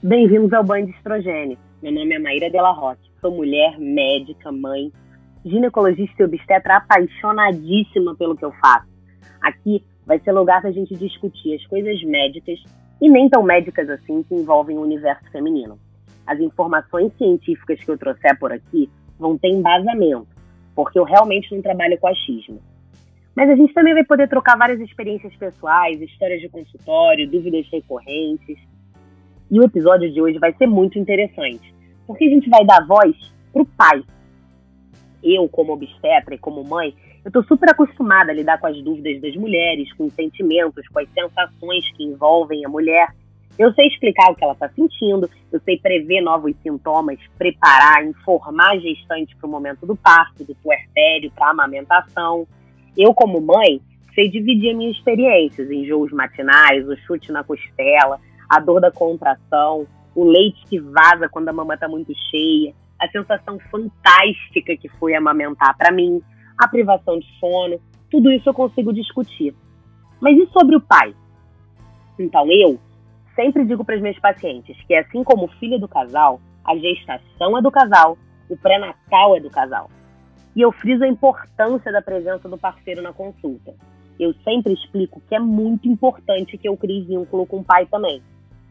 Bem-vindos ao Banho de Estrogênio. Meu nome é Maíra Della Roque. Sou mulher, médica, mãe, ginecologista e obstetra apaixonadíssima pelo que eu faço. Aqui vai ser lugar para a gente discutir as coisas médicas e nem tão médicas assim que envolvem o universo feminino. As informações científicas que eu trouxer por aqui vão ter embasamento, porque eu realmente não trabalho com achismo. Mas a gente também vai poder trocar várias experiências pessoais, histórias de consultório, dúvidas recorrentes e o episódio de hoje vai ser muito interessante, porque a gente vai dar voz para o pai. Eu, como obstetra e como mãe, eu estou super acostumada a lidar com as dúvidas das mulheres, com os sentimentos, com as sensações que envolvem a mulher. Eu sei explicar o que ela está sentindo, eu sei prever novos sintomas, preparar, informar a gestante para o momento do parto, do puerpério, para a amamentação. Eu, como mãe, sei dividir as minhas experiências, enjoos matinais, o chute na costela, a dor da contração, o leite que vaza quando a mama está muito cheia, a sensação fantástica que foi amamentar para mim, a privação de sono, tudo isso eu consigo discutir. Mas e sobre o pai? Então eu sempre digo para os meus pacientes que assim como o filho do casal, a gestação é do casal, o pré-natal é do casal. E eu friso a importância da presença do parceiro na consulta. Eu sempre explico que é muito importante que eu crie vínculo com o pai também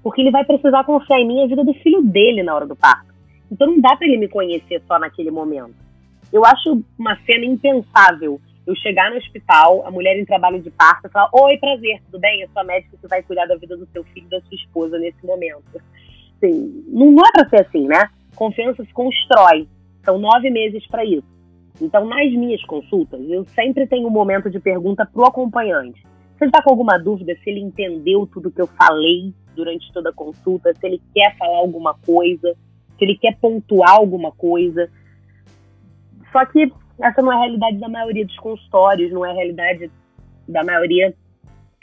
porque ele vai precisar confiar em mim a vida do filho dele na hora do parto. Então não dá para ele me conhecer só naquele momento. Eu acho uma cena impensável eu chegar no hospital, a mulher em trabalho de parto, falar: Oi, prazer, tudo bem? Eu sou a médica que vai cuidar da vida do seu filho e da sua esposa nesse momento. Assim, não, é para ser assim, né? Confiança se constrói. São nove meses para isso. Então, nas minhas consultas, eu sempre tenho um momento de pergunta pro acompanhante. Ele está com alguma dúvida, se ele entendeu tudo que eu falei, durante toda a consulta, se ele quer falar alguma coisa, se ele quer pontuar alguma coisa. Só que essa não é a realidade da maioria dos consultórios, não é a realidade da maioria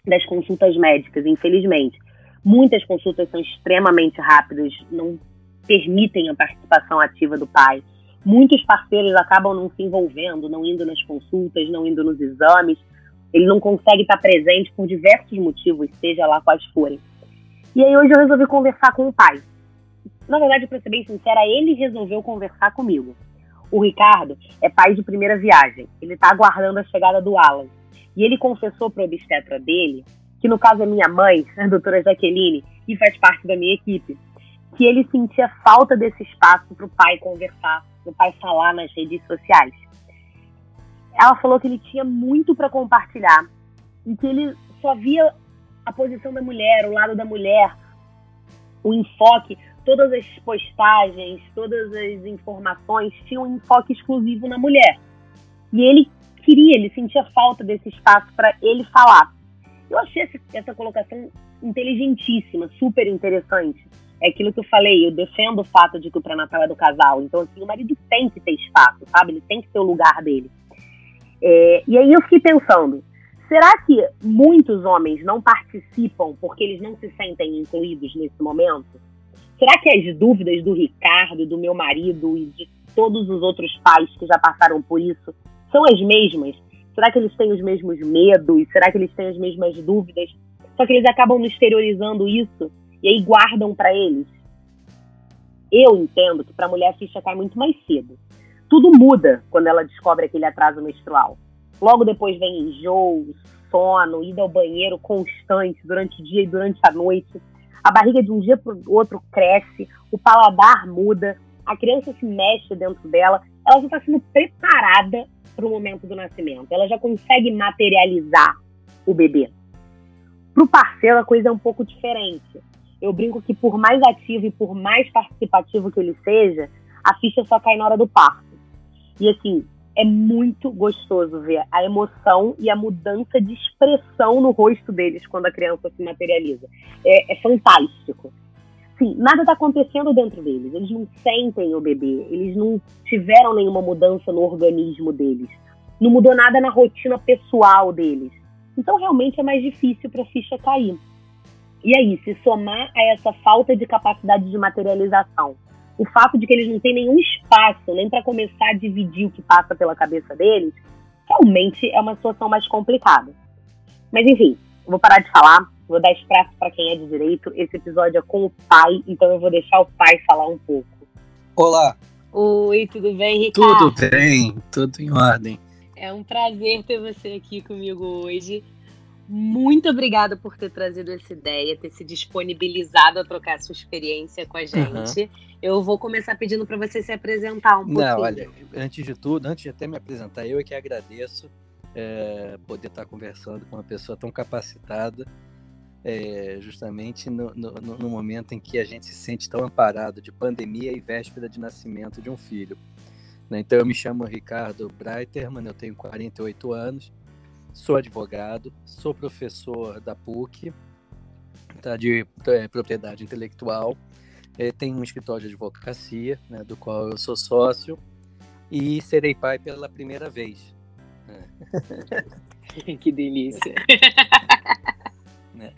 das consultas médicas, infelizmente. Muitas consultas são extremamente rápidas, não permitem a participação ativa do pai. Muitos parceiros acabam não se envolvendo, não indo nas consultas, não indo nos exames. Ele não consegue estar presente por diversos motivos, seja lá quais forem. E aí hoje eu resolvi conversar com o pai. Na verdade, para ser bem sincera, ele resolveu conversar comigo. O Ricardo é pai de primeira viagem. Ele está aguardando a chegada do Alan. E ele confessou para o obstetra dele, que no caso é minha mãe, a doutora Jaqueline, e faz parte da minha equipe, que ele sentia falta desse espaço para o pai conversar, para o pai falar nas redes sociais. Ela falou que ele tinha muito para compartilhar e que ele só via a posição da mulher, o lado da mulher, o enfoque, todas as postagens, todas as informações tinham um enfoque exclusivo na mulher. E ele queria, ele sentia falta desse espaço para ele falar. Eu achei essa, essa colocação inteligentíssima, super interessante. É aquilo que eu falei, eu defendo o fato de que o pré-natal é do casal. Então, assim, o marido tem que ter espaço, sabe? Ele tem que ter o lugar dele. É, e aí eu fiquei pensando, Será que muitos homens não participam porque eles não se sentem incluídos nesse momento? Será que as dúvidas do Ricardo, do meu marido e de todos os outros pais que já passaram por isso são as mesmas? Será que eles têm os mesmos medos? Será que eles têm as mesmas dúvidas? Só que eles acabam não exteriorizando isso e aí guardam para eles. Eu entendo que para a mulher a ficha cai muito mais cedo. Tudo muda quando ela descobre aquele atraso menstrual. Logo depois vem enjoo, sono, ida ao banheiro constante durante o dia e durante a noite. A barriga de um dia para o outro cresce, o paladar muda, a criança se mexe dentro dela, ela já está sendo preparada para o momento do nascimento. Ela já consegue materializar o bebê. Para o parceiro, a coisa é um pouco diferente. Eu brinco que, por mais ativo e por mais participativo que ele seja, a ficha só cai na hora do parto. E assim, é muito gostoso ver a emoção e a mudança de expressão no rosto deles quando a criança se materializa. É, é fantástico. Sim, nada está acontecendo dentro deles. Eles não sentem o bebê, eles não tiveram nenhuma mudança no organismo deles. Não mudou nada na rotina pessoal deles. Então, realmente é mais difícil para a ficha cair. E aí, se somar a essa falta de capacidade de materialização o fato de que eles não têm nenhum espaço nem para começar a dividir o que passa pela cabeça deles, realmente é uma situação mais complicada. Mas enfim, vou parar de falar, Vou dar espaço para quem é de direito. Esse episódio é com o pai, então eu vou deixar o pai falar um pouco. Olá. Oi, tudo bem, Ricardo? Tudo bem, tudo em ordem. É um prazer ter você aqui comigo hoje. Muito obrigada por ter trazido essa ideia, ter se disponibilizado a trocar sua experiência com a gente. Uhum. Eu vou começar pedindo para você se apresentar um pouquinho. Não, olha, antes de tudo, antes de até me apresentar, eu é que agradeço é, poder estar conversando com uma pessoa tão capacitada, é, justamente no, no, no, momento em que a gente se sente tão amparado de pandemia e véspera de nascimento de um filho. Né? Então, eu me chamo Ricardo Breiterman, eu tenho 48 anos, sou advogado, sou professor da PUC, tá, de é, propriedade intelectual, é, tenho um escritório de advocacia, né, do qual eu sou sócio, e serei pai pela primeira vez. que delícia. Né?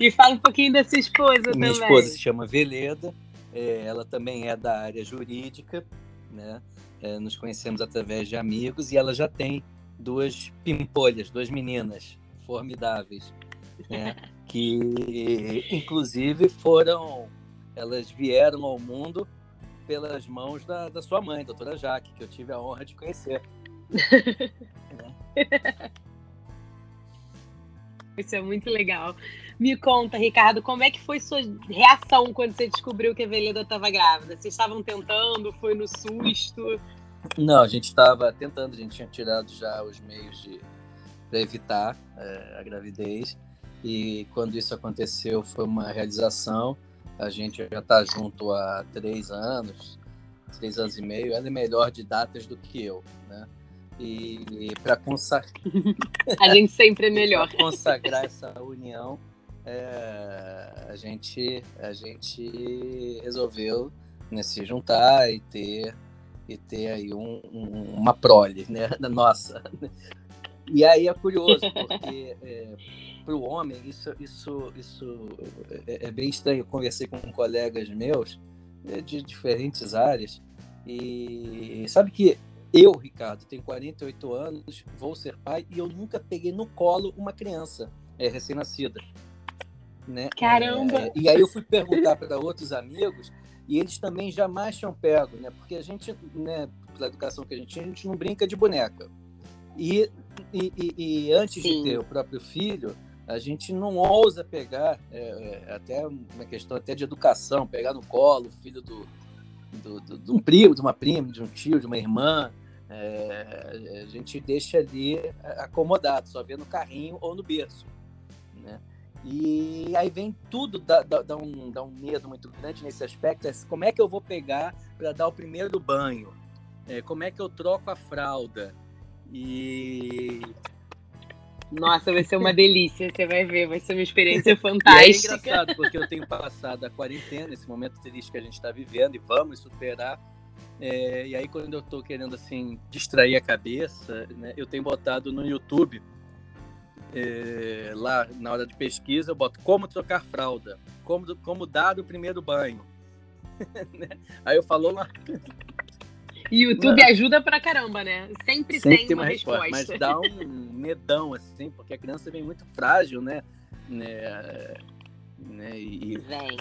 E fala um pouquinho da sua esposa Minha também. Minha esposa se chama Veleda, é, ela também é da área jurídica, né? É, nos conhecemos através de amigos e ela já tem duas pimpolhas, duas meninas formidáveis, né? que inclusive foram, elas vieram ao mundo pelas mãos da, da sua mãe, doutora Jaque, que eu tive a honra de conhecer. Isso é muito legal. Me conta, Ricardo, como é que foi sua reação quando você descobriu que a Veleda estava grávida? Vocês estavam tentando? Foi no susto? Não, a gente estava tentando, a gente tinha tirado já os meios de para evitar é, a gravidez. E quando isso aconteceu, foi uma realização. A gente já está junto há três anos, três anos e meio. Ela é melhor de datas do que eu, né? E para consagrar. a gente sempre é melhor. consagrar essa união, é, a, gente, a gente resolveu né, se juntar e ter, e ter aí um, um, uma prole, né? Nossa. E aí é curioso, porque é, para o homem isso, isso, isso é, é, bem estranho. Eu conversei com colegas meus né, de diferentes áreas e sabe que eu, Ricardo, tenho 48 anos, vou ser pai e eu nunca peguei no colo uma criança é, recém-nascida. Né? Caramba! É, e aí eu fui perguntar para outros amigos e eles também jamais tinham pego, né? Porque a gente, né, pela educação que a gente tinha, a gente não brinca de boneca. E, e, e, e antes Sim. de ter o próprio filho, a gente não ousa pegar, é, é, até uma questão até de educação, pegar no colo o filho do, do, do, de um primo, de uma prima, de um tio, de uma irmã. É, a gente deixa ali acomodado, só vê no carrinho ou no berço. E aí vem tudo, dá, dá, dá, um, dá um medo muito grande nesse aspecto. É como é que eu vou pegar para dar o primeiro banho? É, como é que eu troco a fralda? E nossa, vai ser uma delícia, você vai ver, vai ser uma experiência fantástica. E é engraçado, porque eu tenho passado a quarentena, esse momento triste que a gente está vivendo, e vamos superar. É, e aí, quando eu estou querendo, assim, distrair a cabeça, né, eu tenho botado no YouTube, é, lá na hora de pesquisa, eu boto como trocar fralda, como, como dar o primeiro banho. Né? aí eu falo lá, e YouTube Não. ajuda pra caramba, né? Sempre, Sempre tem uma, uma resposta, resposta. Mas dá um medão, assim, porque a criança vem muito frágil, né? né? né? E... Vem.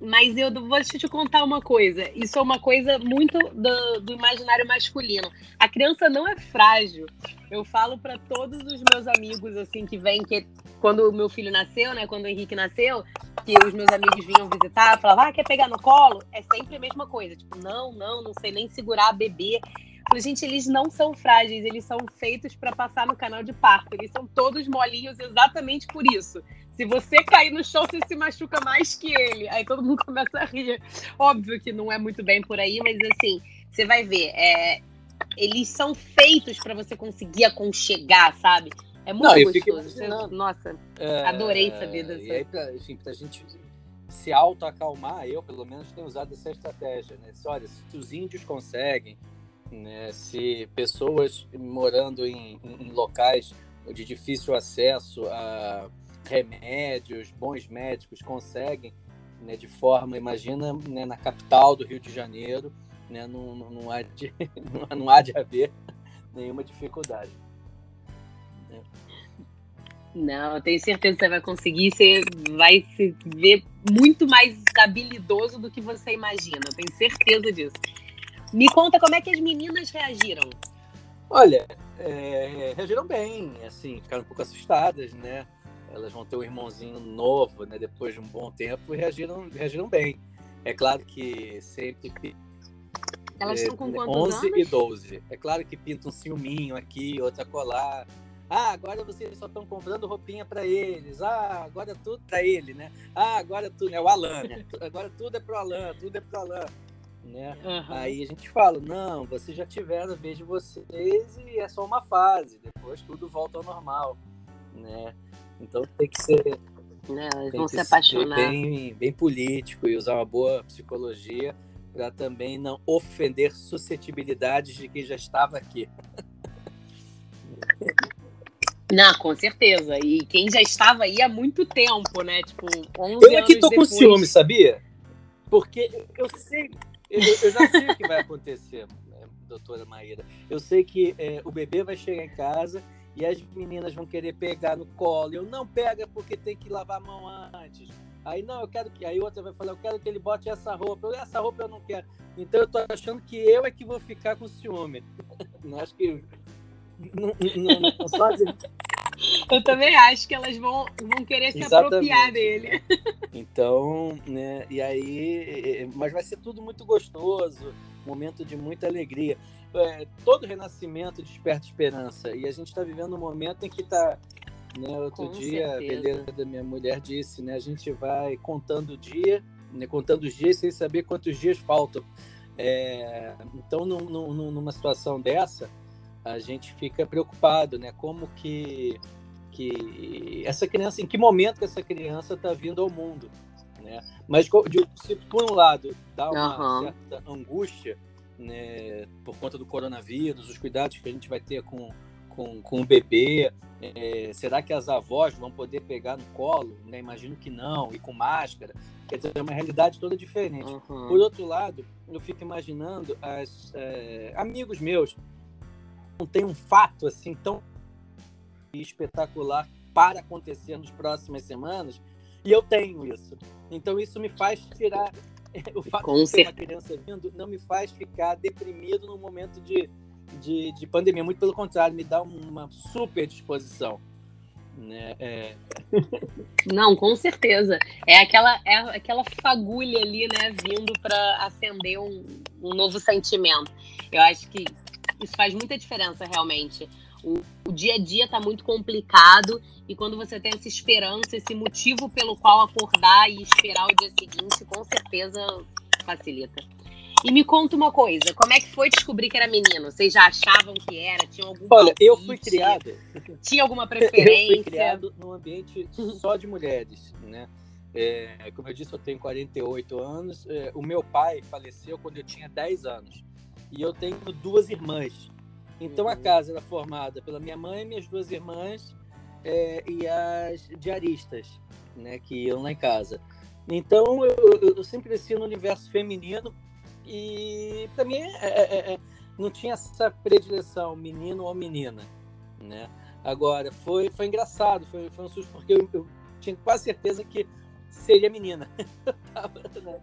Mas eu vou te contar uma coisa. Isso é uma coisa muito do, do imaginário masculino. A criança não é frágil. Eu falo para todos os meus amigos assim que vêm que quando o meu filho nasceu, né, quando o Henrique nasceu, que os meus amigos vinham visitar, falavam, ah, quer pegar no colo? É sempre a mesma coisa. Tipo, não, não, não sei nem segurar a bebê. falei, gente, eles não são frágeis, eles são feitos para passar no canal de parto. Eles são todos molinhos exatamente por isso. Se você cair no chão, você se machuca mais que ele. Aí todo mundo começa a rir. Óbvio que não é muito bem por aí, mas assim, você vai ver. É, eles são feitos para você conseguir aconchegar, sabe? É muito não, gostoso. Nossa, é, adorei saber dessa. E aí, pra, enfim, pra gente se auto-acalmar, eu pelo menos tenho usado essa estratégia, né? Se, olha, se os índios conseguem, né? se pessoas morando em, em locais de difícil acesso a remédios, bons médicos conseguem, né, de forma, imagina, né, na capital do Rio de Janeiro, né, não, não, não, há de, não há de haver nenhuma dificuldade. Não, eu tenho certeza que você vai conseguir. Você vai se ver muito mais habilidoso do que você imagina. Eu tenho certeza disso. Me conta como é que as meninas reagiram. Olha, é, reagiram bem, assim, ficaram um pouco assustadas, né? Elas vão ter um irmãozinho novo, né? Depois de um bom tempo, e reagiram, reagiram bem. É claro que sempre. Elas é, estão com quantos 11 anos? e 12. É claro que pinta um ciúminho aqui, outra colar. Ah, agora vocês só estão comprando roupinha para eles. Ah, agora tudo para ele, né? Ah, agora tudo é o Alan, né? Agora tudo é pro Alan, tudo é pro Alan. Né? Uhum. Aí a gente fala, não, vocês já tiveram a vez de vocês e é só uma fase, depois tudo volta ao normal, né? Então tem que ser, né? Elas vão se apaixonar. Bem, bem político e usar uma boa psicologia para também não ofender suscetibilidades de quem já estava aqui. Não, com certeza. E quem já estava aí há muito tempo, né? Tipo, 11 Eu aqui tô depois... com ciúme, sabia? Porque eu sei, eu, eu já sei o que vai acontecer, doutora Maíra. Eu sei que é, o bebê vai chegar em casa e as meninas vão querer pegar no colo. Eu não pega porque tem que lavar a mão antes. Aí não, eu quero que. Aí outra vai falar, eu quero que ele bote essa roupa. Eu, essa roupa eu não quero. Então eu tô achando que eu é que vou ficar com ciúme. Não acho que não, não, não. Eu também acho que elas vão, vão querer se Exatamente. apropriar dele. Então, né, e aí, mas vai ser tudo muito gostoso, momento de muita alegria. É, todo renascimento desperta esperança, e a gente está vivendo um momento em que está né, outro Com dia, certeza. a beleza da minha mulher disse, né, a gente vai contando o dia, né, contando os dias sem saber quantos dias faltam. É, então, num, num, numa situação dessa, a gente fica preocupado, né? Como que, que essa criança, em que momento que essa criança está vindo ao mundo, né? Mas se por um lado dá uma uhum. certa angústia, né? Por conta do coronavírus, os cuidados que a gente vai ter com com, com o bebê, é, será que as avós vão poder pegar no colo? Né? Imagino que não, e com máscara. Quer dizer, é uma realidade toda diferente. Uhum. Por outro lado, eu fico imaginando as, é, amigos meus não tem um fato assim tão espetacular para acontecer nas próximas semanas, e eu tenho isso. Então isso me faz tirar o fato Com de ter uma criança vindo não me faz ficar deprimido no momento de, de, de, pandemia. Muito pelo contrário, me dá uma super disposição. Né? É... Não, com certeza. É aquela, é aquela fagulha ali, né, vindo para acender um, um novo sentimento. Eu acho que isso faz muita diferença, realmente. O, o dia a dia está muito complicado e quando você tem essa esperança, esse motivo pelo qual acordar e esperar o dia seguinte, com certeza facilita. E me conta uma coisa, como é que foi descobrir que era menino? Vocês já achavam que era? Tinha algum Olha, palpite? eu fui criado. Tinha alguma preferência? Eu fui criado num ambiente só de mulheres, né? É, como eu disse, eu tenho 48 anos. É, o meu pai faleceu quando eu tinha 10 anos. E eu tenho duas irmãs. Então a casa era formada pela minha mãe, minhas duas irmãs é, e as diaristas, né, que iam lá em casa. Então eu, eu sempre cresci no universo feminino e para mim é, é, é, não tinha essa predileção menino ou menina, né? Agora foi foi engraçado, foi, foi um susto porque eu, eu tinha quase certeza que seria menina. né?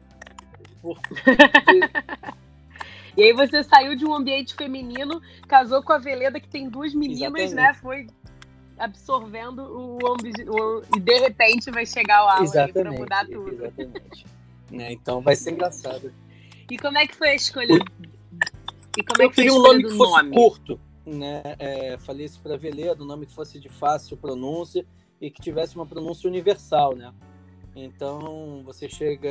E aí você saiu de um ambiente feminino, casou com a Veleda, que tem duas meninas, né? Exatamente. né? Foi absorvendo o, o, e de repente vai chegar o Alan para mudar tudo. Exatamente. né? Então vai ser engraçado. E como é que foi a escolha? E como é que queria um nome que fosse nome? curto, né? É, falei isso para Veleda, um nome que fosse de fácil pronúncia e que tivesse uma pronúncia universal, né? Então você chega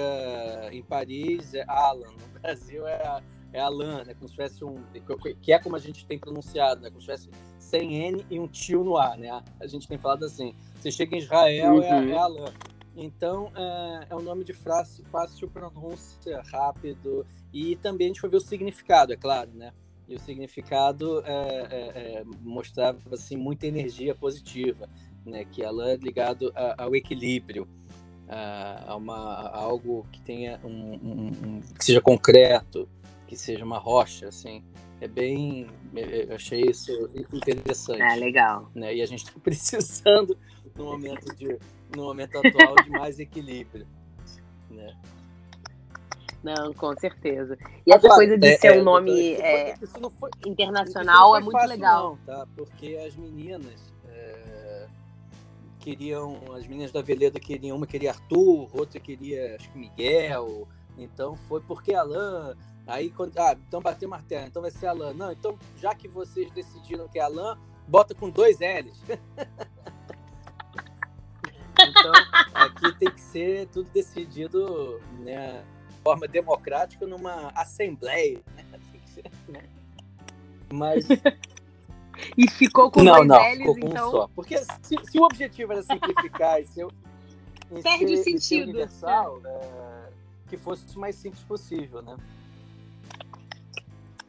em Paris, é Alan, no Brasil é é Alan, né? Como se tivesse um. Que é como a gente tem pronunciado, né? Como se tivesse sem N e um tio no A, né? A gente tem falado assim. Você chega em Israel, uhum. é, é Alan. Então, é, é um nome de frase fácil pronúncia, rápido. E também a gente foi ver o significado, é claro, né? E o significado é, é, é mostrava assim, muita energia positiva, né? Que Alan é ligado a, ao equilíbrio, a, uma, a algo que tenha um, um, um, que seja concreto, que seja uma rocha, assim. É bem. Eu achei isso interessante. É legal. Né? E a gente está precisando no momento, de, no momento atual de mais equilíbrio. Né? Não, com certeza. E essa coisa de é, ser um é, nome é, foi, internacional é muito legal. Não, tá? Porque as meninas é, queriam, as meninas da Veleda queriam, uma queria Arthur, outra queria, acho que Miguel. Então foi porque Alan. Aí, quando, ah, então bateu martelo, então vai ser Alan. Não, então já que vocês decidiram que é Alan, bota com dois L's. então, aqui tem que ser tudo decidido, né? forma democrática numa assembleia. Né? né? Mas. e ficou com não, dois não, L's, ficou com então. Um só. Porque se, se, o objetivo era simplificar e ser, Perde ser, sentido. Ser universal, é, que fosse o mais simples possível, né?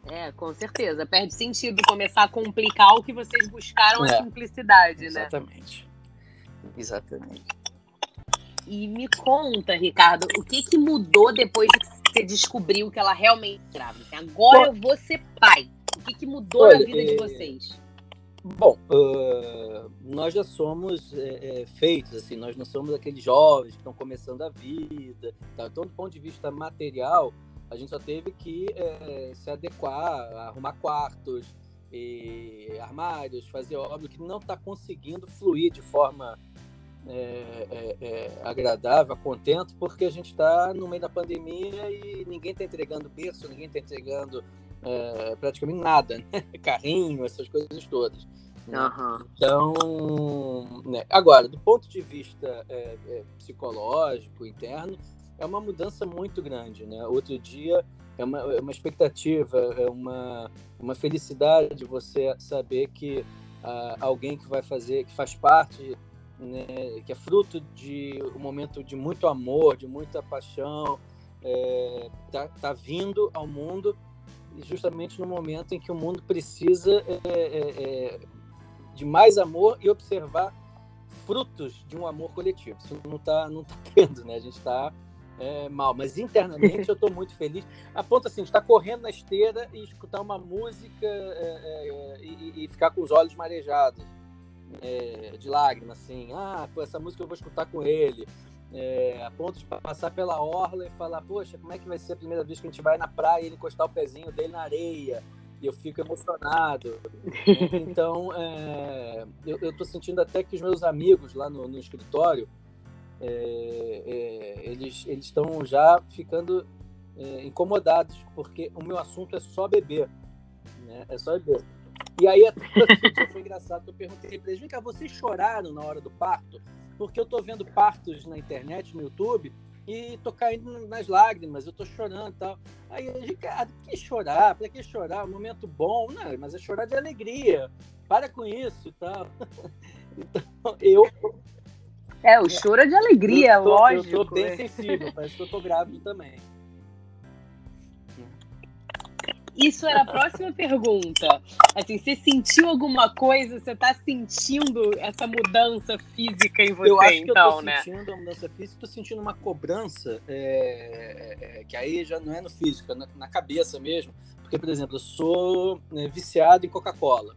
É, com certeza. Perde sentido começar a complicar o que vocês buscaram é, a simplicidade, exatamente. né? Exatamente. Exatamente. E me conta, Ricardo, o que, que mudou depois que você descobriu que ela realmente grávida? Agora eu vou ser pai. O que, que mudou Olha, na vida é... de vocês? Bom, uh, nós já somos é, é, feitos, assim, nós não somos aqueles jovens que estão começando a vida. Tá? Então, do ponto de vista material, a gente só teve que é, se adequar, arrumar quartos, armários, fazer obra que não está conseguindo fluir de forma é, é, é, agradável, contento, porque a gente está no meio da pandemia e ninguém está entregando berço, ninguém está entregando é, praticamente nada, né? carrinho, essas coisas todas. Né? Uhum. Então, né? agora, do ponto de vista é, é, psicológico, interno, é uma mudança muito grande. Né? Outro dia é uma, é uma expectativa, é uma, uma felicidade você saber que ah, alguém que vai fazer, que faz parte né, que é fruto de um momento de muito amor, de muita paixão, é, tá, tá vindo ao mundo justamente no momento em que o mundo precisa é, é, é, de mais amor e observar frutos de um amor coletivo. Isso não está não tá tendo, né? A gente está é, mal, mas internamente eu estou muito feliz. A ponto assim, de estar correndo na esteira e escutar uma música é, e, e ficar com os olhos marejados é, de lágrimas, assim, ah, pô, essa música eu vou escutar com ele, é, a ponto de passar pela orla e falar, poxa, como é que vai ser a primeira vez que a gente vai na praia e ele encostar o pezinho dele na areia? E eu fico emocionado. então, é, eu, estou sentindo até que os meus amigos lá no, no escritório, é, é, eles estão já ficando é, incomodados, porque o meu assunto é só beber. Né? É só beber. E aí foi engraçado, eu perguntei para eles, vem cá, vocês choraram na hora do parto? Porque eu tô vendo partos na internet, no YouTube, e tô caindo nas lágrimas, eu tô chorando e tal. Aí eu Ricardo, que chorar? Para que chorar? Um momento bom? Não, mas é chorar de alegria. Para com isso e tal. Então, eu... É, o choro é de alegria, eu tô, lógico. Eu tô bem é. sensível, parece que eu tô grávido também. Isso era a próxima pergunta. Assim, você sentiu alguma coisa? Você está sentindo essa mudança física em você, eu acho então, que eu tô né? sentindo a mudança física, estou sentindo uma cobrança é, é, que aí já não é no físico, é na, na cabeça mesmo. Porque, por exemplo, eu sou né, viciado em Coca-Cola,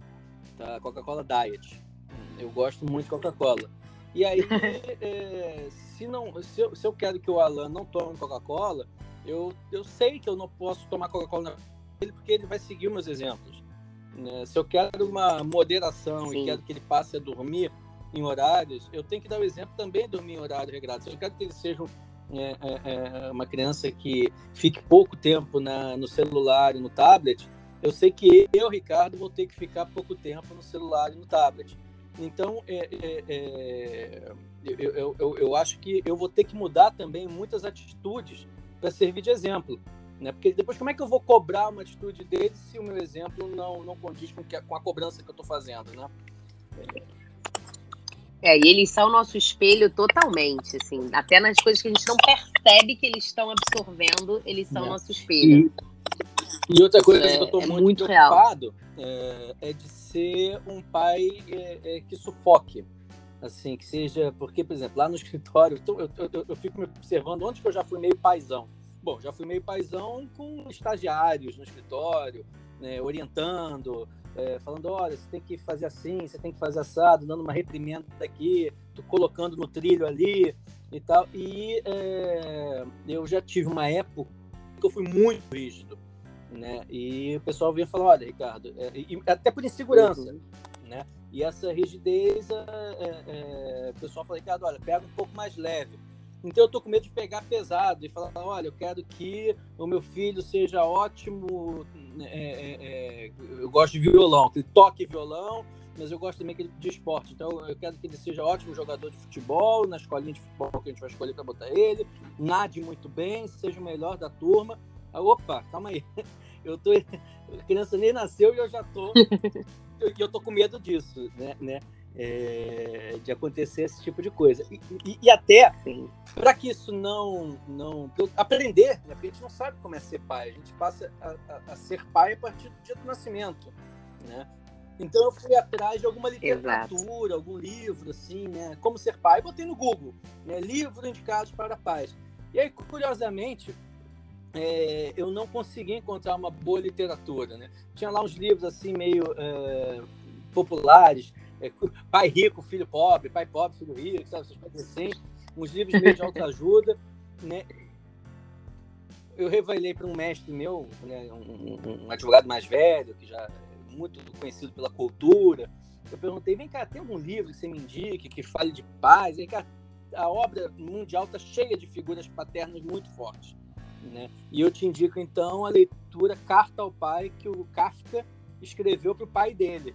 tá? Coca-Cola Diet. Eu gosto muito de Coca-Cola. E aí, é, se, não, se eu, se, eu, quero que o Alan não tome Coca-Cola, eu, eu sei que eu não posso tomar Coca-Cola ele porque ele vai seguir meus exemplos. Né? Se eu quero uma moderação Sim. e quero que ele passe a dormir em horários, eu tenho que dar o exemplo também de dormir em horário regrado. Se eu quero que ele seja é, é, é, uma criança que fique pouco tempo na, no celular e no tablet, eu sei que eu, Ricardo, vou ter que ficar pouco tempo no celular e no tablet. Então, é, é, é eu, eu, eu, acho que eu vou ter que mudar também muitas atitudes para servir de exemplo. Né? Porque depois, como é que eu vou cobrar uma atitude dele se o meu exemplo não, não condiz com, que, com a cobrança que eu estou fazendo? Né? É, e eles são o nosso espelho totalmente, assim. Até nas coisas que a gente não percebe que eles estão absorvendo, eles são o é. nosso espelho. E, e outra coisa é, que eu estou é muito, muito preocupado é, é, de ser um pai é, é, que sufoque. Assim, que seja. Porque, por exemplo, lá no escritório, eu, eu, eu, eu fico me observando onde que eu já fui meio paizão. Bom, já fui meio paisão com estagiários no escritório, né, orientando, é, falando, olha, você tem que fazer assim, você tem que fazer assado, dando uma reprimenda aqui, colocando no trilho ali e tal. E é, eu já tive uma época que eu fui muito rígido, né? E o pessoal vinha falar, olha, Ricardo, é, e, até por insegurança, uhum. né? E essa rigidez, é, é, o pessoal fala, Ricardo, olha, pega um pouco mais leve. Então eu tô com medo de pegar pesado e falar, olha, eu quero que o meu filho seja ótimo, é, é, é, eu gosto de violão, que ele toque violão, mas eu gosto também que ele de esporte. Então eu quero que ele seja ótimo jogador de futebol, na escolinha de futebol que a gente vai escolher para botar ele, nade muito bem, seja o melhor da turma. Ah, opa, calma aí. Eu tô a criança nem nasceu e eu já tô eu, eu tô com medo disso, né? né? é, de acontecer esse tipo de coisa. E, e, e até para que isso não. não aprender, né? porque a gente não sabe como é ser pai, a gente passa a, a, a ser pai a partir do dia do nascimento. Né? Então eu fui atrás de alguma literatura, Exato. algum livro, assim, né? Como ser pai, botei no Google, né? Livro indicados para pais. E aí, curiosamente, é, eu não consegui encontrar uma boa literatura, né? Tinha lá uns livros assim meio é, populares, é, pai rico, filho pobre, pai pobre, filho rico, sabe? Assim. Uns livros meio de autoajuda, né? Eu revelei para um mestre meu, né, um, um, advogado mais velho, que já é muito conhecido pela cultura. Eu perguntei, vem cá, tem algum livro que você me indique, que fale de paz? Vem cá, a obra mundial está cheia de figuras paternas muito fortes. Né? E eu te indico, então, a leitura Carta ao Pai, que o Kafka escreveu para o pai dele.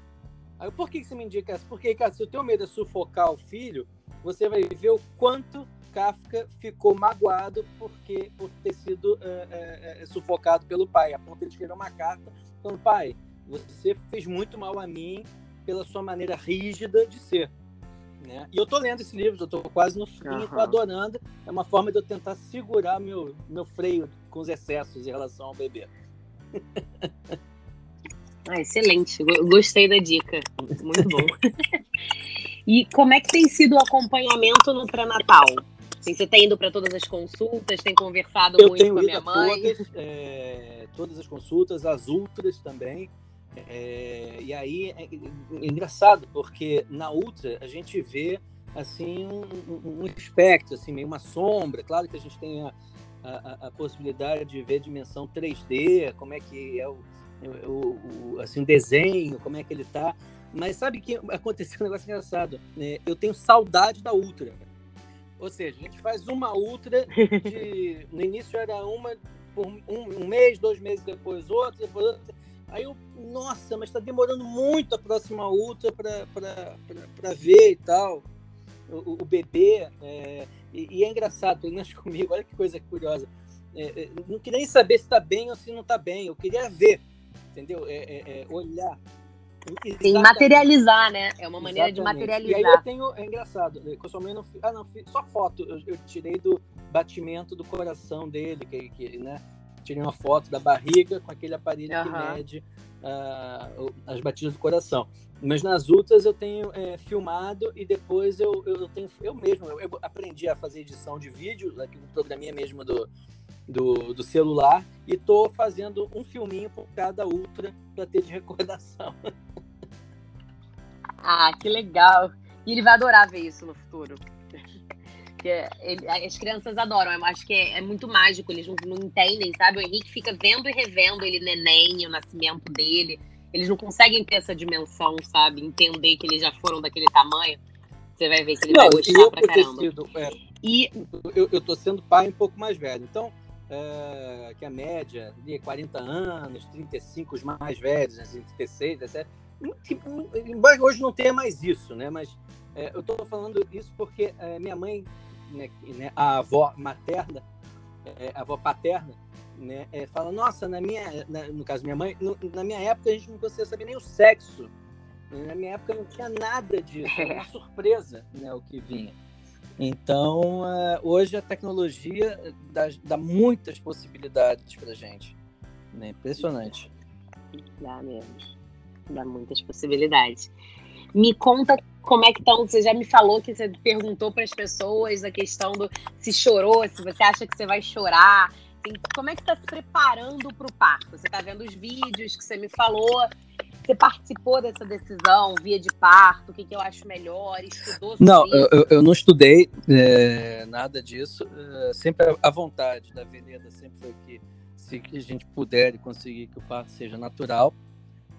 Aí, por que você me indica essa? Porque, cara, se o teu medo é sufocar o filho, você vai ver o quanto Kafka ficou magoado porque, por ter sido é, é, sufocado pelo pai. A ponto de escrever uma carta falando, pai, você fez muito mal a mim pela sua maneira rígida de ser. Né? E eu tô lendo esse livro, eu tô quase no fim, uhum. tô adorando. É uma forma de eu tentar segurar meu, meu freio com os excessos em relação ao bebê. Ah, excelente, gostei da dica, muito bom. e como é que tem sido o acompanhamento no pré-natal? Assim, você tem ido para todas as consultas, tem conversado eu muito com a minha mãe? Todas, é, todas as consultas, as ultras também. É, e aí é, é, engraçado, porque na ultra a gente vê assim um, um, espectro, assim, meio uma sombra. Claro que a gente tem a, a, a possibilidade de ver dimensão 3D, como é que é o o, o, assim, um desenho, como é que ele tá. Mas sabe que aconteceu um negócio engraçado? Né? Eu tenho saudade da Ultra. Ou seja, a gente faz uma Ultra, de, no início era uma por um, um, mês, dois meses depois outra, depois outra. Aí eu, nossa, mas está demorando muito a próxima Ultra para ver e tal. O, o bebê. É, e, e, é engraçado, pelo menos comigo, olha que coisa curiosa. É, é, não queria nem saber se está bem ou se não está bem, eu queria ver entendeu? É, é, é olhar. Sim, materializar, né? É uma maneira Exatamente. de materializar. E aí eu tenho, é engraçado, eu sua mãe não, ah, não, só foto, eu, eu, tirei do batimento do coração dele, que, que né? Tirei uma foto da barriga com aquele aparelho uhum. que mede uh, as batidas do coração. Mas nas outras eu tenho é, filmado e depois eu, eu tenho eu mesmo eu, eu aprendi a fazer edição de vídeo, aqui no programinha mesmo do, do, do celular e tô fazendo um filminho por cada ultra para ter de recordação. Ah, que legal! E ele vai adorar ver isso no futuro. Porque ele, as crianças adoram, eu acho que é, é muito mágico, eles não, não, entendem, sabe? O Henrique fica vendo e revendo ele neném, o nascimento dele. Eles não conseguem ter essa dimensão, sabe? Entender que eles já foram daquele tamanho. Você vai ver que ele não, vai gostar eu, pra caramba. Sido, é, e eu, eu tô sendo pai um pouco mais velho, então uh, que a média de 40 anos, 35 os mais velhos, né, 36, etc. Embora hoje não tenha mais isso, né? Mas é, eu estou falando isso porque é, minha mãe, né, né, a avó materna, é, a avó paterna, né, é, fala, nossa, na minha, na, no caso minha mãe, no, na minha época a gente não conseguia saber nem o sexo. Na minha época não tinha nada disso, era uma surpresa né, o que vinha. Então, uh, hoje a tecnologia dá, dá muitas possibilidades para gente. Né? Impressionante. Dá mesmo. Dá muitas possibilidades. Me conta como é que estão. Você já me falou que você perguntou para as pessoas a questão do se chorou, se você acha que você vai chorar. Como é que está se preparando para o parto? Você está vendo os vídeos que você me falou. Você participou dessa decisão, via de parto, o que, que eu acho melhor, estudou Não, eu, eu não estudei é, nada disso. É, sempre a vontade da Veneda sempre foi que se a gente puder conseguir que o parto seja natural.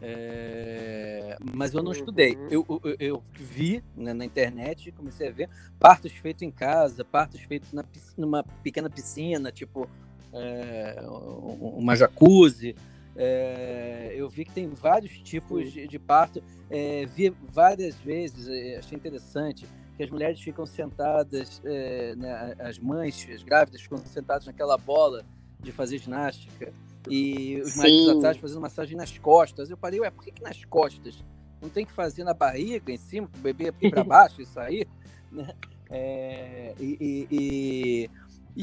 É, mas eu não estudei. Uhum. Eu, eu, eu vi né, na internet, comecei a ver partos feitos em casa, partos feitos na, numa pequena piscina, tipo é, uma jacuzzi. É, eu vi que tem vários tipos de, de parto. É, vi várias vezes, é, achei interessante, que as mulheres ficam sentadas, é, né, as mães, as grávidas ficam sentadas naquela bola de fazer ginástica e os maridos Sim. atrás fazendo massagem nas costas. Eu parei, ué, por que, que nas costas? Não tem que fazer na barriga, em cima, para o bebê ir para baixo e sair? Né? É, e, e, e,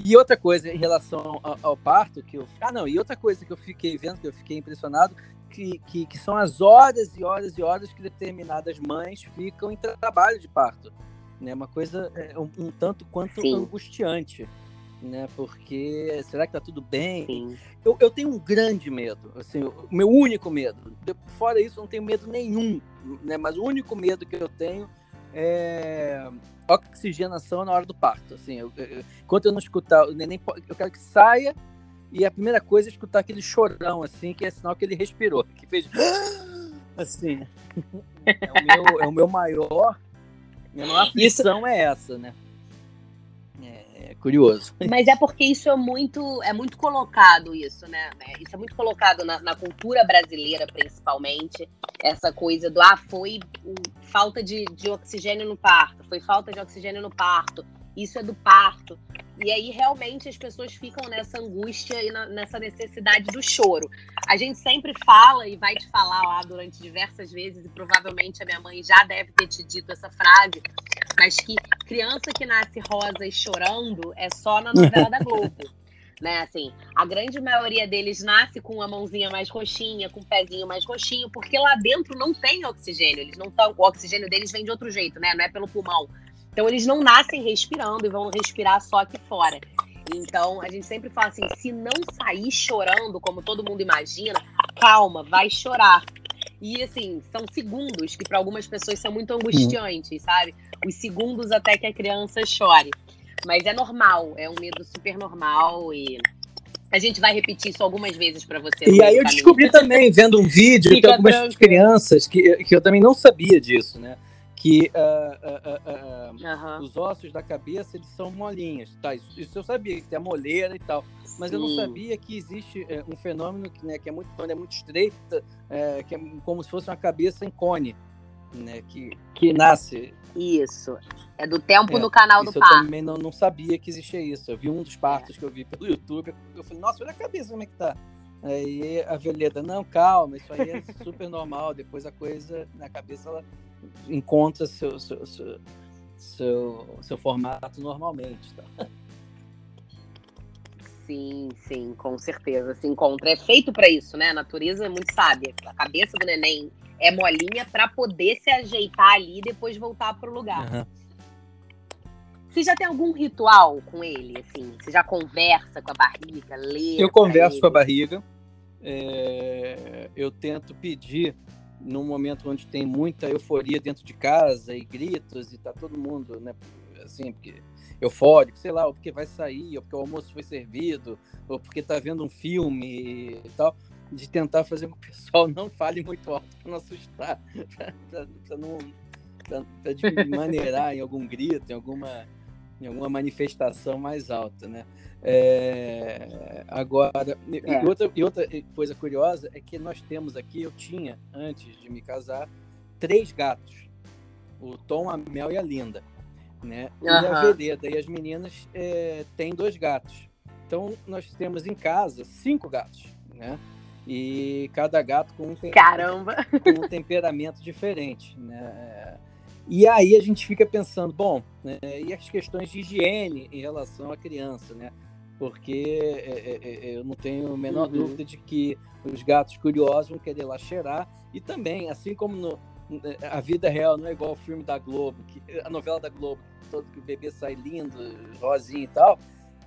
e outra coisa em relação ao, ao, parto, que eu. Ah, não, e outra coisa que eu fiquei vendo, que eu fiquei impressionado, que, que, que são as horas e horas e horas que determinadas mães ficam em trabalho de parto. Né? Uma coisa é, um, um tanto quanto Sim. angustiante né? Porque será que tá tudo bem? Eu, eu tenho um grande medo, assim, o meu único medo. Fora isso, eu não tenho medo nenhum, né? Mas o único medo que eu tenho é oxigenação na hora do parto. Assim, eu, eu- enquanto eu não escutar o neném, eu quero que saia e a primeira coisa é escutar aquele chorão, assim, que é sinal que ele respirou, que fez assim. É o meu, é o meu maior. Minha maior aflição é essa, né? É, é curioso. Mas é porque isso é muito, é muito colocado isso, né? né? Isso é muito colocado na, na cultura brasileira, principalmente. Essa coisa do, ah, foi falta de, de oxigênio no parto, foi falta de oxigênio no parto, isso é do parto. E aí, realmente, as pessoas ficam nessa angústia e na- nessa necessidade do choro. A gente sempre fala e vai te falar lá durante diversas vezes, e provavelmente a minha mãe já deve ter te dito essa frase, mas que criança que nasce rosa e chorando é só na novela da Globo. Né, assim, a grande maioria deles nasce com a mãozinha mais roxinha, com o pezinho mais roxinho, porque lá dentro não tem oxigênio. Eles não tão, o oxigênio deles vem de outro jeito, né? Não é pelo pulmão. Então eles não nascem respirando e vão respirar só aqui fora. Então a gente sempre fala assim: se não sair chorando, como todo mundo imagina, calma, vai chorar. E assim, são segundos que para algumas pessoas são muito angustiantes, sabe? Os segundos até que a criança chore. Mas é normal, é um medo super normal e a gente vai repetir isso algumas vezes para você. E aí eu descobri também, vendo um vídeo, tem algumas tranquilo. crianças que, que eu também não sabia disso, né? Que ah, ah, ah, Aham. os ossos da cabeça eles são molinhas, tá? Isso, isso eu sabia, que tem a moleira e tal. Mas eu não sabia que existe é, um fenômeno que, né, que é muito, quando é muito estreita, é, que é como se fosse uma cabeça em cone, né? Que, que nasce. Isso. É do tempo É, no canal do Isso eu parto. também não, não sabia que existia isso. Eu vi um dos partos que eu vi pelo YouTube, eu falei, nossa, olha a cabeça como é que tá. Aí a Veleda, não, calma, isso aí é super normal. Depois a coisa na cabeça ela encontra seu, seu, seu, seu, seu formato normalmente. Tá? Sim, sim, com certeza se encontra. É feito para isso, né? A natureza é muito sábia. A cabeça do neném é molinha para poder se ajeitar ali e depois voltar pro lugar. Aham. Você já tem algum ritual com ele, assim? Você já conversa com a barriga, lê? Eu converso ele? com a barriga. é, eu tento pedir num momento onde tem muita euforia dentro de casa e gritos e tá todo mundo, né, assim, porque eufórico, sei lá, ou porque vai sair, ou porque o almoço foi servido, ou porque tá vendo um filme e tal, de tentar fazer com que o pessoal não fale muito alto para não assustar, para não pra, pra de maneirar em algum grito, em alguma em alguma manifestação mais alta, né? É, agora, É. e, outra, e outra coisa curiosa é que nós temos aqui, eu tinha, antes de me casar, três gatos. O Tom, a Mel e a Linda. Né? E a. Vereda e as meninas é, têm dois gatos. Então, nós temos em casa cinco gatos, né? E cada gato com um, com um temperamento diferente, né? E aí a gente fica pensando, bom, né, e as questões de higiene em relação à criança, né? Porque é, é, é, eu não tenho a menor Uhum. dúvida de que os gatos curiosos vão querer lá cheirar e também, assim como no, a vida real não é igual ao filme da Globo, que a novela da Globo, todo que o bebê sai lindo, rosinho e tal.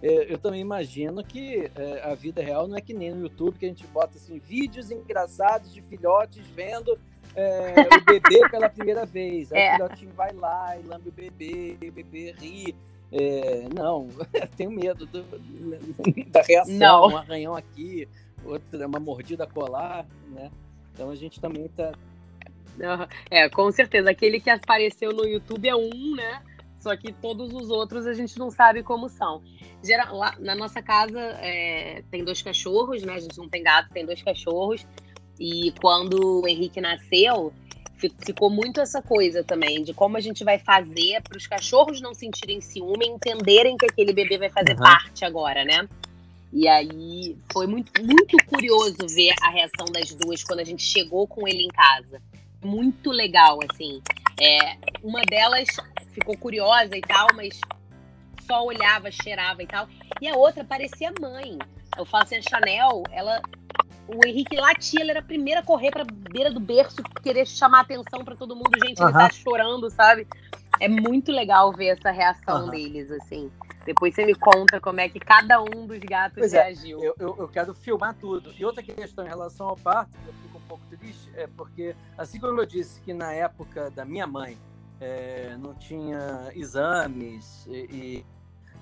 é, Eu também imagino que é, a vida real não é que nem no YouTube que a gente bota assim vídeos engraçados de filhotes vendo é, o bebê pela primeira vez. Aí é. o filhotinho vai lá e lambe o bebê, o bebê ri. É, não, tenho medo do, da reação, não. um arranhão aqui, outra, uma mordida colar, né? Então a gente também tá. É, com certeza. Aquele que apareceu no YouTube é um, né? Só que todos os outros a gente não sabe como são. Geral, lá, na nossa casa é, tem dois cachorros, né? A gente não tem gato, tem dois cachorros. E quando o Henrique nasceu, ficou muito essa coisa também de como a gente vai fazer para os cachorros não sentirem ciúme, entenderem que aquele bebê vai fazer uhum. parte agora, né? E aí foi muito, muito curioso ver a reação das duas quando a gente chegou com ele em casa. Muito legal, assim. É, uma delas ficou curiosa e tal, mas só olhava, cheirava e tal. E a outra parecia mãe. Eu falo assim, a Chanel, ela. O Henrique latia, ela era a primeira a correr pra beira do berço, querer chamar atenção para todo mundo. Gente, ele tá chorando, sabe? É muito legal ver essa reação deles, assim. Depois você me conta como é que cada um dos gatos pois é, reagiu. É, eu, eu, eu, quero filmar tudo. E outra questão em relação ao parto, eu pouco triste, é porque, assim como eu disse que na época da minha mãe é, não tinha exames e, e,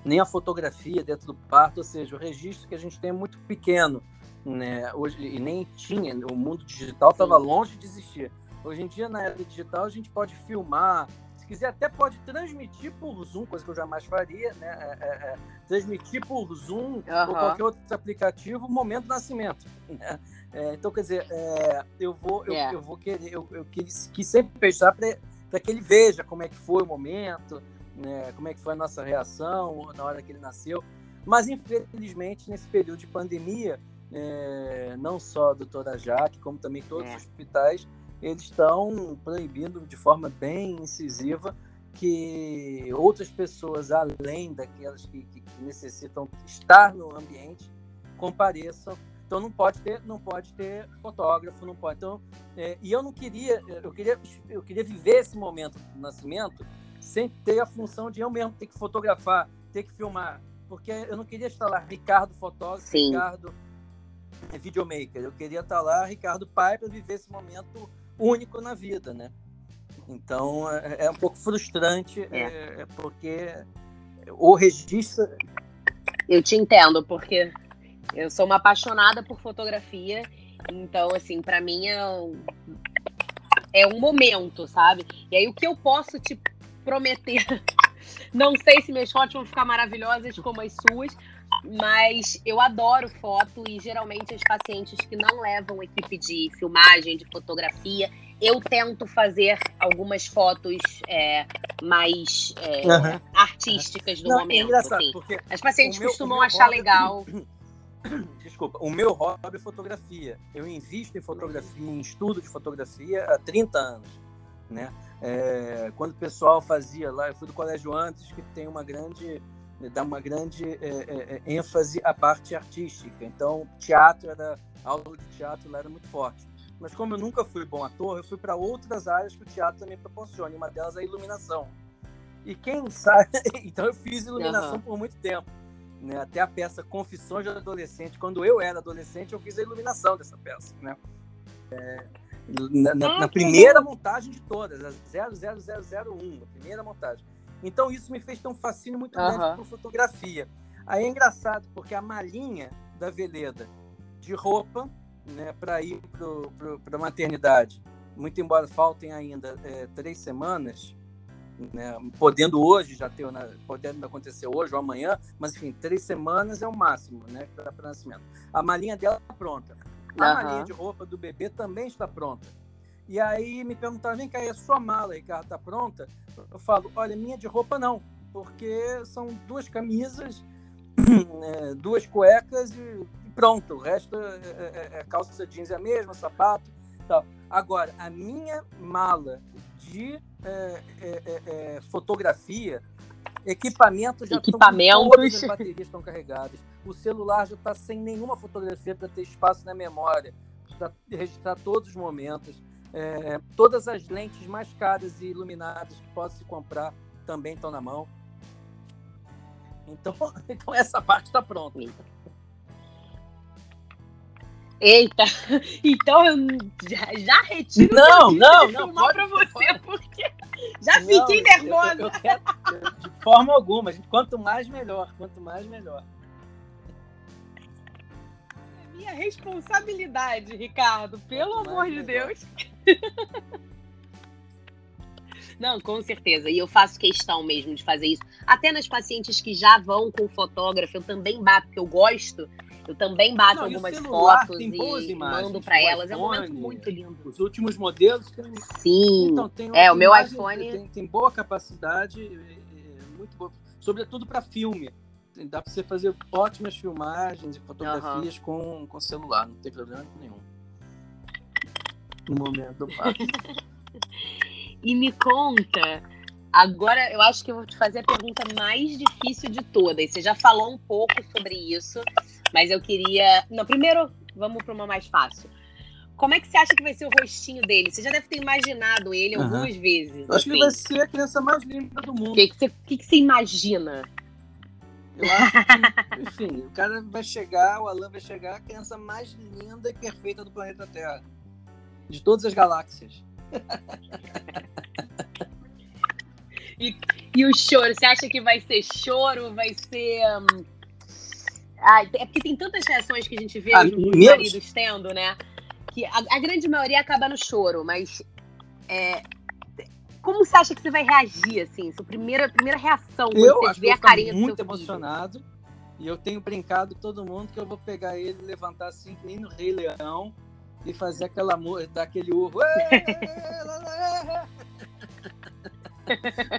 nem a fotografia dentro do parto, ou seja, o registro que a gente tem é muito pequeno. Né? Hoje, e nem tinha, o mundo digital estava longe de existir. Hoje em dia, na era digital, a gente pode filmar, quiser, até pode transmitir por Zoom, coisa que eu jamais faria, né? É, é, é transmitir por Zoom uhum. ou qualquer outro aplicativo o momento do nascimento. Né? É, então, quer dizer, é, eu vou, eu, é. eu, vou querer, eu, eu quis, quis sempre pensar para que ele veja como é que foi o momento, né? Como é que foi a nossa reação na hora que ele nasceu. Mas infelizmente nesse período de pandemia, não só a doutora Jaque, como também todos os hospitais eles estão proibindo de forma bem incisiva que outras pessoas, além daquelas que, que, que, necessitam estar no ambiente, compareçam. Então não pode ter, não pode ter fotógrafo, não pode. Então, é, e eu não queria, eu queria, eu queria viver esse momento do nascimento sem ter a função de eu mesmo ter que fotografar, ter que filmar, porque eu não queria estar lá Ricardo fotógrafo, Sim. Ricardo é, videomaker. Eu queria estar lá Ricardo pai para viver esse momento único na vida, né? Então é, é um pouco frustrante, é. É, é porque o registro. Eu te entendo, porque eu sou uma apaixonada por fotografia, então, assim, para mim é um, é um momento, sabe? E aí o que eu posso te prometer? Não sei se minhas fotos vão ficar maravilhosas como as suas, mas eu adoro foto e geralmente as pacientes que não levam equipe de filmagem, de fotografia, eu tento fazer algumas fotos é, mais é, uhum. artísticas do não, é momento. É engraçado, assim. porque as pacientes meu, costumam achar hobby... legal. Desculpa, o meu hobby é fotografia. Eu invisto em fotografia, em estudo de fotografia há 30 anos. Né? É, quando o pessoal fazia lá, eu fui do colégio antes, que tem uma grande dá uma grande é, é, é, ênfase à parte artística. Então, teatro era aula de teatro lá era muito forte. Mas como eu nunca fui bom ator, eu fui para outras áreas que o teatro também proporciona. E uma delas é a iluminação. E quem sabe, então eu fiz iluminação uhum. por muito tempo. Né? Até a peça Confissões de Adolescente. Quando eu era adolescente, eu fiz a iluminação dessa peça. Né? É, na, na, ah, na primeira montagem de todas, a 00001, a primeira montagem. Então isso me fez ter um fascínio muito grande uhum. por fotografia. Aí é engraçado, porque a malinha da Veleda de roupa né, para ir para a maternidade, muito embora faltem ainda é, três semanas, né, podendo hoje já ter, podendo acontecer hoje ou amanhã, mas enfim, três semanas é o máximo né, para nascimento. A malinha dela está pronta. A uhum. malinha de roupa do bebê também está pronta. E aí me perguntaram, vem cá, e a sua mala, Ricardo, tá pronta? Eu falo, olha, minha de roupa não, porque são duas camisas, é, duas cuecas e, pronto. O resto é, é, é, calça jeans é a mesma, sapato tal. Agora, a minha mala de é, é, fotografia, equipamento já Equipamentos. todas as baterias estão carregadas. O celular já está sem nenhuma fotografia para ter espaço na memória, para registrar todos os momentos. É, todas as lentes mais caras e iluminadas que possa se comprar também estão na mão. Então, então essa parte está pronta. Eita, então eu já, já retiro não, não, não, pode, pra você, pode. porque já fiquei não, nervosa. Eu, eu quero, de forma alguma, quanto mais melhor, quanto mais melhor. É minha responsabilidade, Ricardo, pelo amor de melhor. Deus. Não, com certeza. E eu faço questão mesmo de fazer isso. Até nas pacientes que já vão com fotógrafo, eu também bato, porque eu gosto eu também bato Não, algumas fotos e mando para elas. IPhone, é um momento muito lindo. Os últimos modelos tem... Sim. Então, tem, é, o meu iPhone tem, tem, boa capacidade, muito boa, sobretudo para filme. Dá para você fazer ótimas filmagens e fotografias uhum. com, com celular, não tem problema nenhum. No momento do E me conta, agora eu acho que eu vou te fazer a pergunta mais difícil de todas. Você já falou um pouco sobre isso, mas eu queria. Não, primeiro, vamos para uma mais fácil. Como é que você acha que vai ser o rostinho dele? Você já deve ter imaginado ele uhum. algumas vezes. Eu acho que ele vai ser a criança mais linda do mundo. O que, que, você, que, que você imagina? Eu acho que, enfim, o cara vai chegar, o Alan vai chegar, a criança mais linda e perfeita do planeta Terra. De todas as galáxias. e, e o choro, você acha que vai ser choro? Vai ser. Um ah, é porque tem tantas reações que a gente vê ah, os maridos tendo, né? Que a, a, grande maioria acaba no choro, mas é, como você acha que você vai reagir, assim? Sua primeira, primeira reação quando eu você vê a carinha do muito emocionado. E eu tenho brincado com todo mundo que eu vou pegar ele, levantar assim, nem no Rei Leão, e fazer aquela dar aquele urro.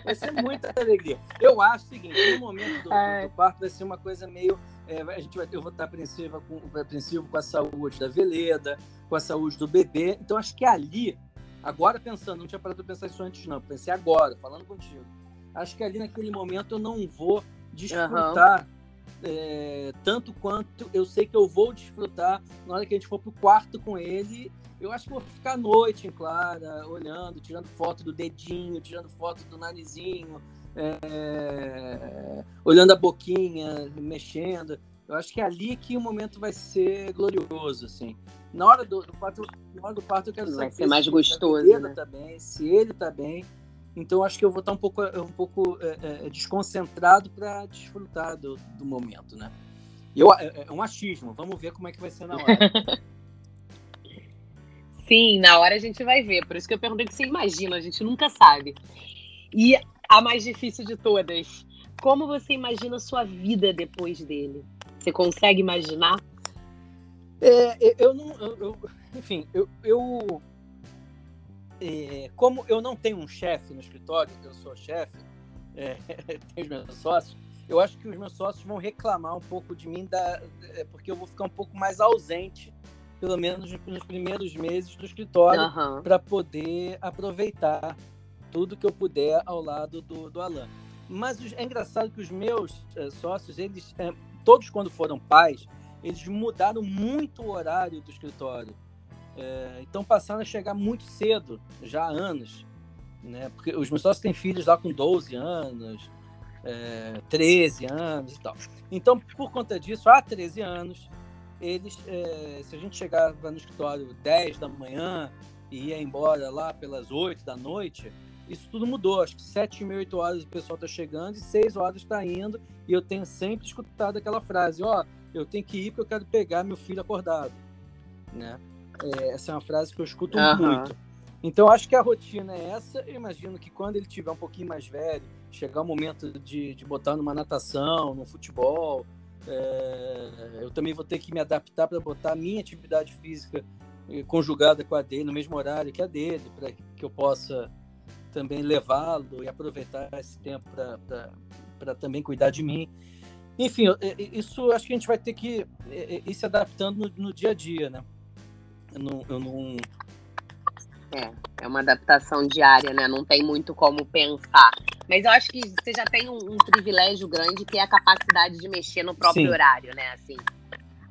vai ser muita alegria. Eu acho o seguinte, no momento do, do parto vai ser uma coisa meio é, a gente vai, eu vou estar apreensivo com, apreensivo com a saúde da Veleda, com a saúde do bebê. Então, acho que ali, agora pensando, não tinha parado para pensar isso antes, não, pensei agora, falando contigo. Acho que ali naquele momento eu não vou desfrutar uhum. É, tanto quanto eu sei que eu vou desfrutar na hora que a gente for pro quarto com ele. Eu acho que vou ficar à noite em Clara, olhando, tirando foto do dedinho, tirando foto do narizinho, é, olhando a boquinha, mexendo. Eu acho que é ali que o momento vai ser glorioso, assim. Na hora do, do parto, na hora do parto eu quero vai saber ser mais se gostoso, ele né? tá bem, se ele tá bem. Então acho que eu vou estar um pouco, um pouco é, é, desconcentrado para desfrutar do, do momento, né? Eu, é, é um achismo. Vamos ver como é que vai ser na hora. Sim, na hora a gente vai ver. Por isso que eu perguntei o que você imagina, a gente nunca sabe. E a mais difícil de todas. Como você imagina a sua vida depois dele? Você consegue imaginar? É, eu não. Eu, eu, enfim, eu. eu é, como eu não tenho um chefe no escritório, eu sou chefe, é, tenho os meus sócios, eu acho que os meus sócios vão reclamar um pouco de mim, da, é, porque eu vou ficar um pouco mais ausente, pelo menos nos primeiros meses do escritório, uhum. para poder aproveitar tudo que eu puder ao lado do, do Alan. Mas é engraçado que os meus é, sócios, eles, é, todos quando foram pais, eles mudaram muito o horário do escritório. É, então passaram a chegar muito cedo, já há anos. Né? Porque os meus sócios têm filhos lá com 12 anos, é, 13 anos e tal. Então, por conta disso, há 13 anos, eles, é, se a gente chegava no escritório 10 da manhã e ia embora lá pelas 8 da noite, isso tudo mudou. Acho que 7 mil, 8 horas o pessoal está chegando e 6 horas está indo. E eu tenho sempre escutado aquela frase: Ó, oh, eu tenho que ir porque eu quero pegar meu filho acordado. Né? É, essa é uma frase que eu escuto uhum. muito. Então, acho que a rotina é essa. Eu imagino que quando ele tiver um pouquinho mais velho, chegar o momento de, de botar numa natação, no futebol, é, eu também vou ter que me adaptar para botar a minha atividade física eh, conjugada com a dele, no mesmo horário que a dele, para que eu possa também levá-lo e aproveitar esse tempo para também cuidar de mim. Enfim, isso acho que a gente vai ter que ir se adaptando no, no dia a dia, né? Eu não, eu não... É, é uma adaptação diária, né? Não tem muito como pensar. Mas eu acho que você já tem um, um privilégio grande que é a capacidade de mexer no próprio Sim. horário, né? Assim,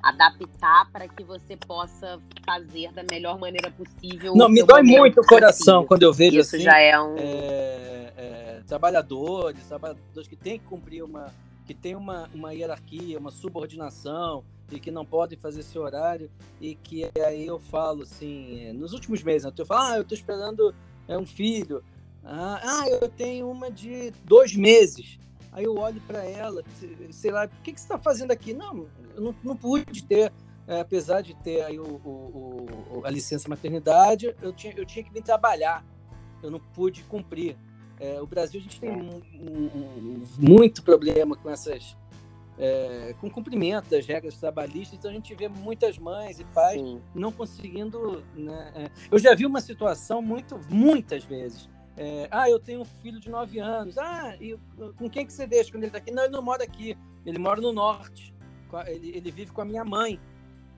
adaptar para que você possa fazer da melhor maneira possível. Não, me dói muito o coração quando eu vejo Isso assim, já é um é, é, trabalhadores, trabalhadores que têm que cumprir uma que tem uma, uma hierarquia, uma subordinação, e que não podem fazer esse horário e que aí eu falo assim, nos últimos meses, né, eu falo, ah, eu estou esperando é, um filho, ah, ah, eu tenho uma de dois meses. Aí eu olho para ela, sei lá, o que, que você está fazendo aqui? Não, eu não, não pude ter, é, apesar de ter aí o, o, o, a licença maternidade, eu tinha, eu tinha que vir trabalhar, eu não pude cumprir. É, o Brasil, a gente tem um, um, muito problema com essas é, com cumprimento das regras trabalhistas, então a gente vê muitas mães e pais Sim. não conseguindo. Né? É, eu já vi uma situação muito, muitas vezes. É, ah, eu tenho um filho de 9 anos. Ah, e com quem que você deixa quando ele está aqui? Não, ele não mora aqui. Ele mora no norte. Ele, ele vive com a minha mãe.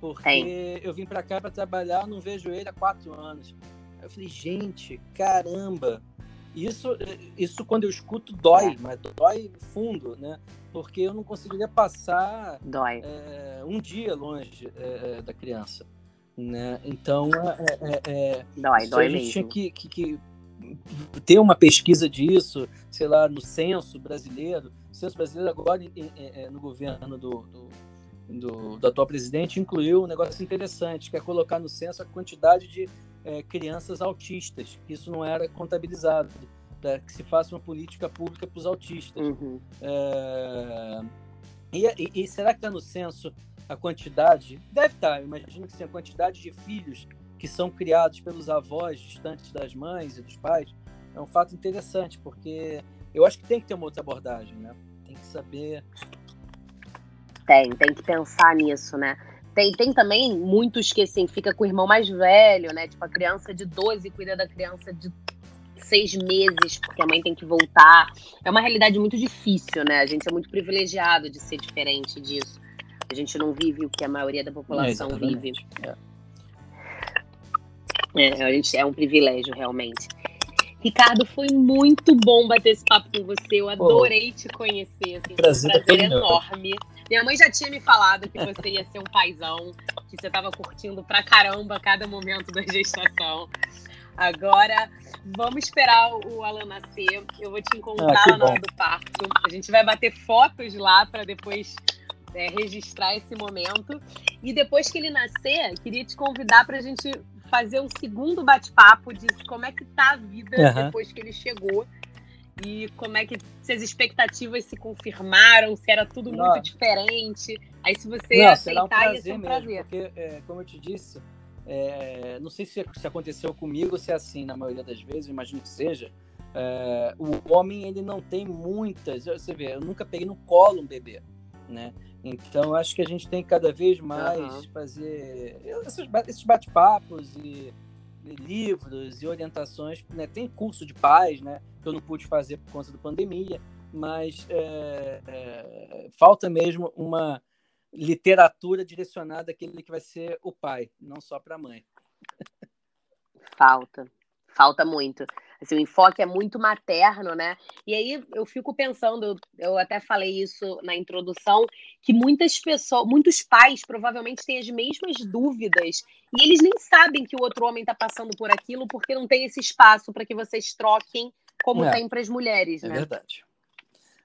Porque eu vim para cá para trabalhar, não vejo ele há quatro anos. Eu falei, gente, caramba, isso, isso quando eu escuto dói, é. mas dói fundo, né? Porque eu não conseguiria passar é, um dia longe é, da criança, né? Então, é, é, dói, dói a gente mesmo. tinha que, que, que, ter uma pesquisa disso, sei lá, no censo brasileiro. O censo brasileiro agora no governo do, do, do, do atual presidente incluiu um negócio interessante, que é colocar no censo a quantidade de é, crianças autistas, que isso não era contabilizado, para que se faça uma política pública para os autistas. Uhum. É, e, e, e, será que está no censo a quantidade? Deve estar, tá, eu imagino que sim, a quantidade de filhos que são criados pelos avós distantes das mães e dos pais é um fato interessante, porque eu acho que tem que ter uma outra abordagem, né? Tem que saber. Tem, tem que pensar nisso, né? Tem, tem também muitos que, assim, fica com o irmão mais velho, né? Tipo, a criança de 12 cuida da criança de seis meses, porque a mãe tem que voltar. É uma realidade muito difícil, né? A gente é muito privilegiado de ser diferente disso. A gente não vive o que a maioria da população é, vive. É. É, a gente, é um privilégio, realmente. Ricardo, foi muito bom bater esse papo com você. Eu adorei Pô, te conhecer. Assim, prazer, um prazer enorme. Meu. Minha mãe já tinha me falado que você ia ser um paizão, que você estava curtindo pra caramba cada momento da gestação. Agora, vamos esperar o Alan nascer. Eu vou te encontrar ah, lá na hora do parto. A gente vai bater fotos lá para depois é, registrar esse momento. E depois que ele nascer, queria te convidar para a gente fazer um segundo bate-papo de como é que tá a vida uhum. depois que ele chegou e como é que se as expectativas se confirmaram, se era tudo muito diferente. Aí se você Não, aceitar, um prazer um prazer. Mesmo, porque, é, como eu te disse, é, não sei se, se, aconteceu comigo se é assim na maioria das vezes, imagino que seja. É, o homem ele não tem muitas. Você vê, eu nunca peguei no colo um bebê, né? Então acho que a gente tem cada vez mais uhum. fazer esses bate-papos e livros e orientações. Né? Tem curso de paz, né? Que eu não pude fazer por conta da pandemia, mas é, é, falta mesmo uma literatura direcionada àquele que vai ser o pai, não só para a mãe. Falta, falta muito. Assim, o enfoque é muito materno, né? E aí eu fico pensando, eu até falei isso na introdução, que muitas pessoas, muitos pais provavelmente têm as mesmas dúvidas e eles nem sabem que o outro homem está passando por aquilo porque não tem esse espaço para que vocês troquem como é, tem para as mulheres, é né? É verdade.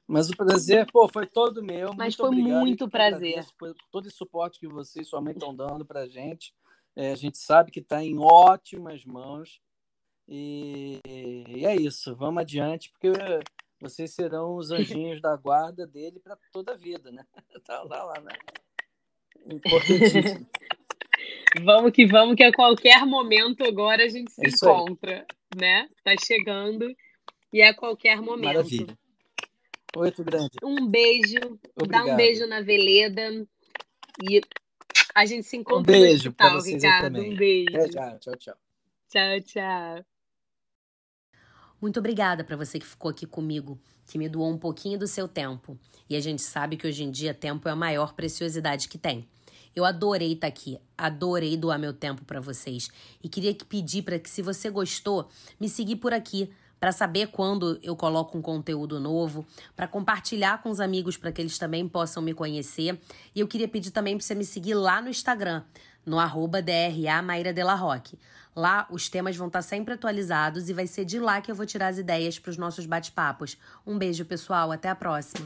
Mas o prazer, pô, foi todo meu. Mas muito foi obrigado, muito prazer. Por todo esse suporte que você e sua mãe estão dando para gente. É, a gente sabe que está em ótimas mãos. E, e, é isso, vamos adiante, porque vocês serão os anjinhos da guarda dele para toda a vida, né? Tá lá, lá, né? Importantíssimo. vamos que vamos, que a qualquer momento agora a gente se é encontra, aí. né? Tá chegando e é a qualquer momento. Maravilha. Muito grande. Um beijo. Obrigado. Dá um beijo na Veleda. E a gente se encontra um beijo no hospital, Ricardo. Um beijo. tchau, tchau, tchau. Tchau, tchau. Muito obrigada para você que ficou aqui comigo, que me doou um pouquinho do seu tempo. E a gente sabe que hoje em dia tempo é a maior preciosidade que tem. Eu adorei estar tá aqui, adorei doar meu tempo para vocês e queria pedir para que se você gostou, me seguir por aqui para saber quando eu coloco um conteúdo novo, para compartilhar com os amigos para que eles também possam me conhecer. E eu queria pedir também para você me seguir lá no Instagram, no arroba DRA Maíra Roque. Lá os temas vão estar sempre atualizados e vai ser de lá que eu vou tirar as ideias para os nossos bate-papos. Um beijo, pessoal, até a próxima.